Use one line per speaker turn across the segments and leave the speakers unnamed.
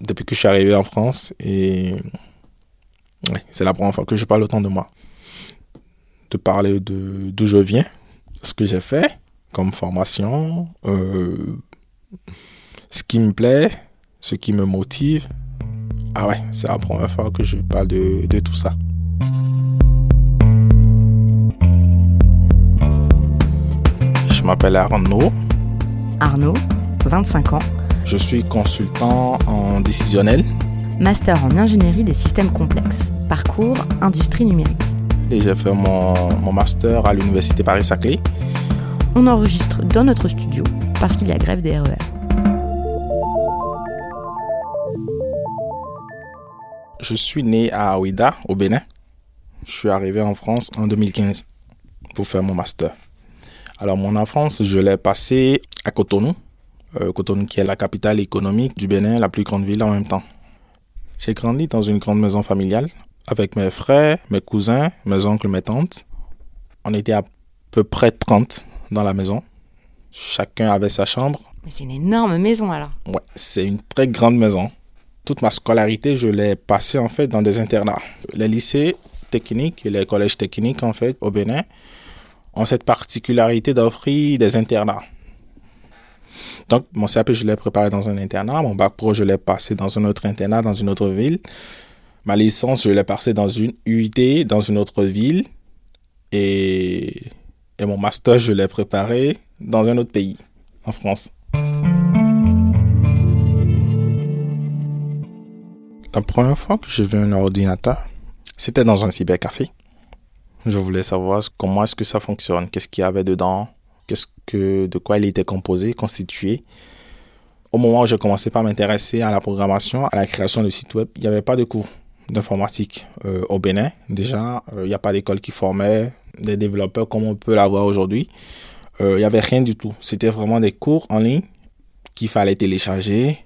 depuis que je suis arrivé en France et c'est la première fois que je parle autant de moi. De parler de d'où je viens, ce que j'ai fait comme formation, euh, ce qui me plaît, ce qui me motive. Ah ouais, c'est la première fois que je parle de, de tout ça. Je m'appelle Arnaud.
Arnaud, 25 ans.
Je suis consultant en décisionnel.
Master en ingénierie des systèmes complexes. Parcours industrie numérique.
Et j'ai fait mon, mon master à l'université Paris-Saclay.
On enregistre dans notre studio parce qu'il y a grève des RER.
Je suis né à Ouida, au Bénin. Je suis arrivé en France en 2015 pour faire mon master. Alors mon enfance, je l'ai passée à Cotonou. Euh, Cotonou qui est la capitale économique du Bénin, la plus grande ville en même temps. J'ai grandi dans une grande maison familiale avec mes frères, mes cousins, mes oncles, mes tantes. On était à peu près 30 dans la maison. Chacun avait sa chambre.
Mais c'est une énorme maison alors.
Ouais, c'est une très grande maison. Toute ma scolarité, je l'ai passée en fait dans des internats. Les lycées techniques et les collèges techniques en fait au Bénin ont cette particularité d'offrir des internats. Donc, mon CAP, je l'ai préparé dans un internat. Mon bac pro, je l'ai passé dans un autre internat, dans une autre ville. Ma licence, je l'ai passé dans une UIT, dans une autre ville. Et, et mon master, je l'ai préparé dans un autre pays, en France. La première fois que j'ai vu un ordinateur, c'était dans un cybercafé. Je voulais savoir comment est-ce que ça fonctionne, qu'est-ce qu'il y avait dedans, de quoi il était composé, constitué. Au moment où j'ai commencé par m'intéresser à la programmation, à la création de sites web, il n'y avait pas de cours d'informatique euh, au Bénin. Déjà, euh, il n'y a pas d'école qui formait des développeurs comme on peut l'avoir aujourd'hui. Euh, il n'y avait rien du tout. C'était vraiment des cours en ligne qu'il fallait télécharger,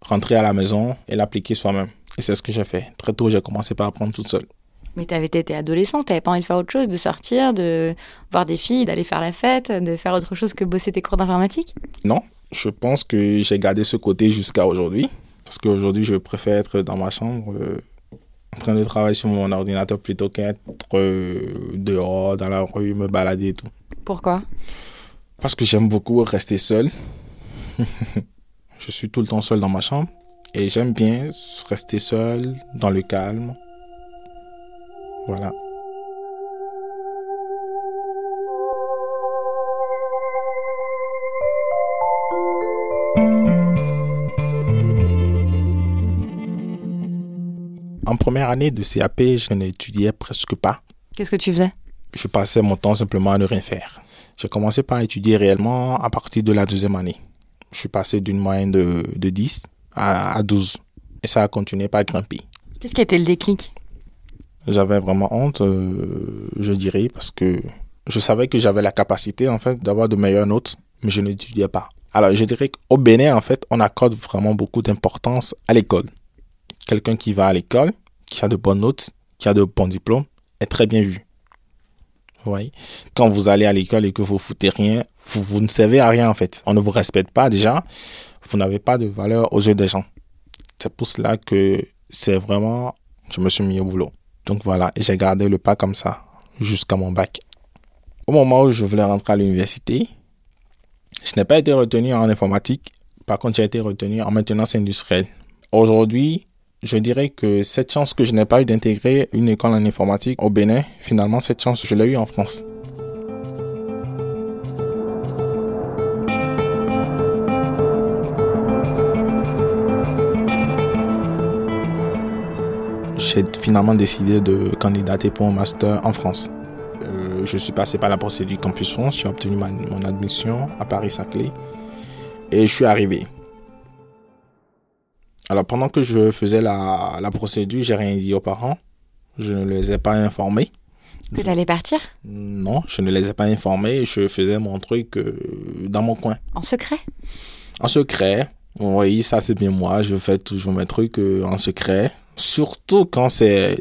rentrer à la maison et l'appliquer soi-même. Et c'est ce que j'ai fait. Très tôt, j'ai commencé par apprendre toute seule.
Mais tu avais été adolescent, tu n'avais pas envie de faire autre chose, de sortir, de voir des filles, d'aller faire la fête, de faire autre chose que bosser tes cours d'informatique?
Non, je pense que j'ai gardé ce côté jusqu'à aujourd'hui. Parce qu'aujourd'hui, je préfère être dans ma chambre, euh, en train de travailler sur mon ordinateur plutôt qu'être euh, dehors, dans la rue, me balader et tout.
Pourquoi?
Parce que j'aime beaucoup rester seul. je suis tout le temps seul dans ma chambre. Et j'aime bien rester seul, dans le calme. Voilà. En première année de CAP, je n'étudiais presque pas.
Qu'est-ce que tu faisais?
Je passais mon temps simplement à ne rien faire. J'ai commencé par étudier réellement à partir de la deuxième année. Je suis passé d'une moyenne de, de 10 à, à 12. Et ça a continué par grimper.
Qu'est-ce qui a été le déclic?
J'avais vraiment honte, euh, je dirais, parce que je savais que j'avais la capacité, en fait, d'avoir de meilleures notes, mais je n'étudiais pas. Alors, je dirais qu'au Bénin, en fait, on accorde vraiment beaucoup d'importance à l'école. Quelqu'un qui va à l'école, qui a de bonnes notes, qui a de bons diplômes, est très bien vu. Vous voyez? Quand vous allez à l'école et que vous foutez rien, vous, vous ne servez à rien, en fait. On ne vous respecte pas, déjà. Vous n'avez pas de valeur aux yeux des gens. C'est pour cela que c'est vraiment, je me suis mis au boulot. Donc voilà, j'ai gardé le pas comme ça jusqu'à mon bac. Au moment où je voulais rentrer à l'université, je n'ai pas été retenu en informatique. Par contre, j'ai été retenu en maintenance industrielle. Aujourd'hui, je dirais que cette chance que je n'ai pas eu d'intégrer une école en informatique au Bénin, finalement, cette chance, je l'ai eu en France. J'ai finalement décidé de candidater pour un master en France. Euh, je suis passé par la procédure Campus France, j'ai obtenu ma, mon admission à Paris-Saclay et je suis arrivé. Alors pendant que je faisais la, la procédure, j'ai rien dit aux parents. Je ne les ai pas informés.
Que tu allais partir?
Non, je ne les ai pas informés. Je faisais mon truc euh, dans mon coin.
En secret?
En secret. Oui, ça c'est bien moi. Je fais toujours mes trucs euh, en secret. Surtout quand c'est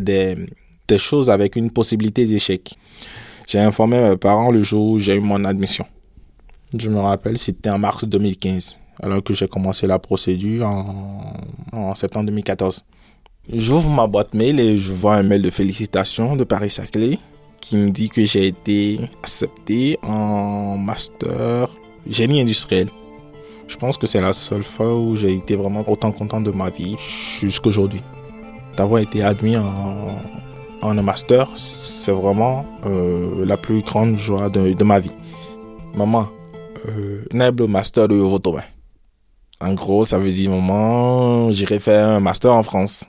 des, des choses avec une possibilité d'échec. J'ai informé mes parents le jour où j'ai eu mon admission. Je me rappelle, c'était en mars 2015. alors que j'ai commencé la procédure en, en septembre 2014. J'ouvre ma boîte mail et je vois un mail de félicitations de Paris-Saclay qui me dit que j'ai été accepté en master génie industriel. Je pense que c'est la seule fois où j'ai été vraiment autant content de ma vie jusqu'aujourd'hui. D'avoir été admis en, en master, c'est vraiment euh, la plus grande joie de, de ma vie. Maman, euh, le master de Yovotomain. En gros, ça veut dire, maman, j'irai faire un master en France.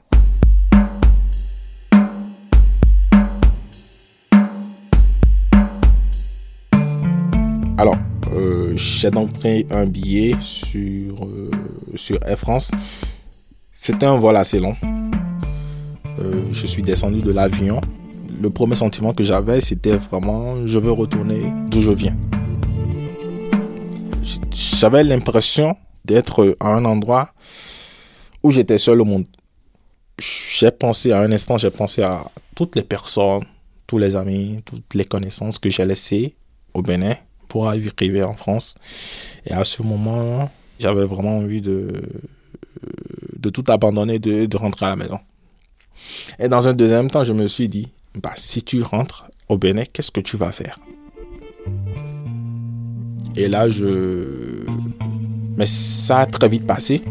Alors, j'ai donc pris un billet sur, euh, sur Air France. C'était un vol assez long. Euh, je suis descendu de l'avion. Le premier sentiment que j'avais, c'était vraiment, je veux retourner d'où je viens. J'avais l'impression d'être à un endroit où j'étais seul au monde. J'ai pensé à un instant, j'ai pensé à toutes les personnes, tous les amis, toutes les connaissances que j'ai laissées au Bénin pour arriver en France. Et à ce moment, j'avais vraiment envie de, de tout abandonner, de, de rentrer à la maison. Et dans un deuxième temps, je me suis dit, bah, si tu rentres au Bénin, qu'est-ce que tu vas faire? Et là, je... Mais ça a très vite passé.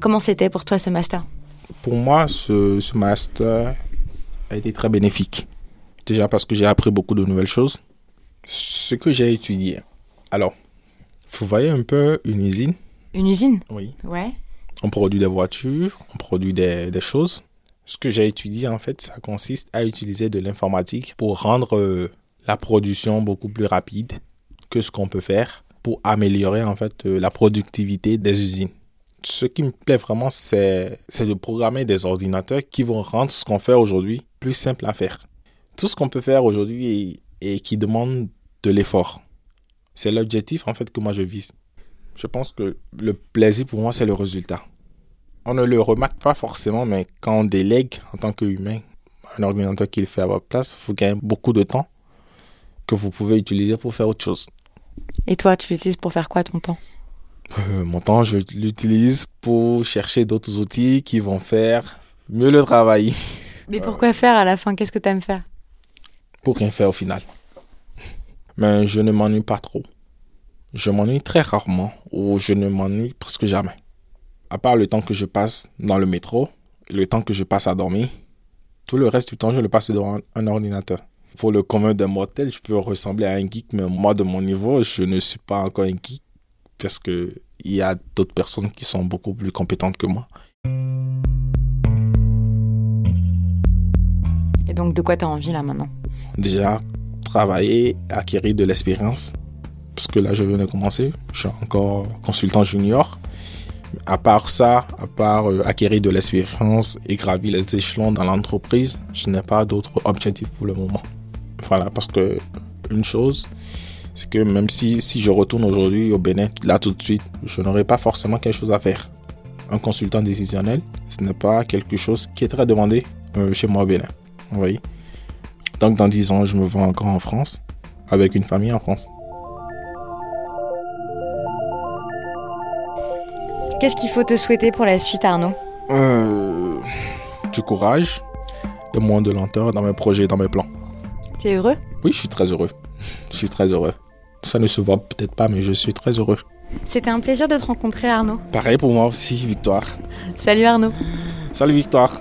Comment c'était pour toi ce master?
Pour moi, ce, ce master a été très bénéfique. Déjà parce que j'ai appris beaucoup de nouvelles choses. Ce que j'ai étudié. Alors, vous voyez un peu une usine?
Une usine?
Oui.
Ouais.
On produit des voitures, on produit des, des choses. Ce que j'ai étudié, en fait, ça consiste à utiliser de l'informatique pour rendre euh, la production beaucoup plus rapide que ce qu'on peut faire pour améliorer, en fait, euh, la productivité des usines. Ce qui me plaît vraiment, c'est c'est de programmer des ordinateurs qui vont rendre ce qu'on fait aujourd'hui plus simple à faire. Tout ce qu'on peut faire aujourd'hui et, et qui demande de l'effort. C'est l'objectif, en fait, que moi je vise. Je pense que le plaisir pour moi, c'est le résultat. On ne le remarque pas forcément, mais quand on délègue en tant qu'humain un ordinateur qui le fait à votre place, vous gagnez beaucoup de temps que vous pouvez utiliser pour faire autre chose.
Et toi, tu l'utilises pour faire quoi ton temps?
Euh, mon temps, je l'utilise pour chercher d'autres outils qui vont faire mieux le travail.
Mais pourquoi faire à la fin? Qu'est-ce que t'aimes faire?
Pour rien faire au final. Mais je ne m'ennuie pas trop. Je m'ennuie très rarement ou je ne m'ennuie presque jamais. À part le temps que je passe dans le métro le temps que je passe à dormir, tout le reste du temps, je le passe devant un, ordinateur. Pour le commun des mortels, je peux ressembler à un geek, mais moi, de mon niveau, je ne suis pas encore un geek parce que il y a d'autres personnes qui sont beaucoup plus compétentes que moi.
Et donc, de quoi t'as envie là maintenant?
Déjà, travailler, acquérir de l'expérience. Parce que là, je viens de commencer. Je suis encore consultant junior. À part ça, à part euh, acquérir de l'expérience et gravir les échelons dans l'entreprise, je n'ai pas d'autres objectifs pour le moment. Voilà, parce que une chose, c'est que même si, si je retourne aujourd'hui au Bénin, là tout de suite, je n'aurai pas forcément quelque chose à faire. Un consultant décisionnel, ce n'est pas quelque chose qui est très demandé euh, chez moi au Bénin. Vous voyez? Donc dans 10 ans, je me vois encore en France, avec une famille en France.
Qu'est-ce qu'il faut te souhaiter pour la suite, Arnaud?
Euh, du courage et moins de lenteur dans mes projets, dans mes plans.
T'es heureux?
Oui, je suis très heureux. Je suis très heureux. Ça ne se voit peut-être pas, mais je suis très heureux.
C'était un plaisir de te rencontrer, Arnaud.
Pareil pour moi aussi, Victoire.
Salut, Arnaud.
Salut Victoire.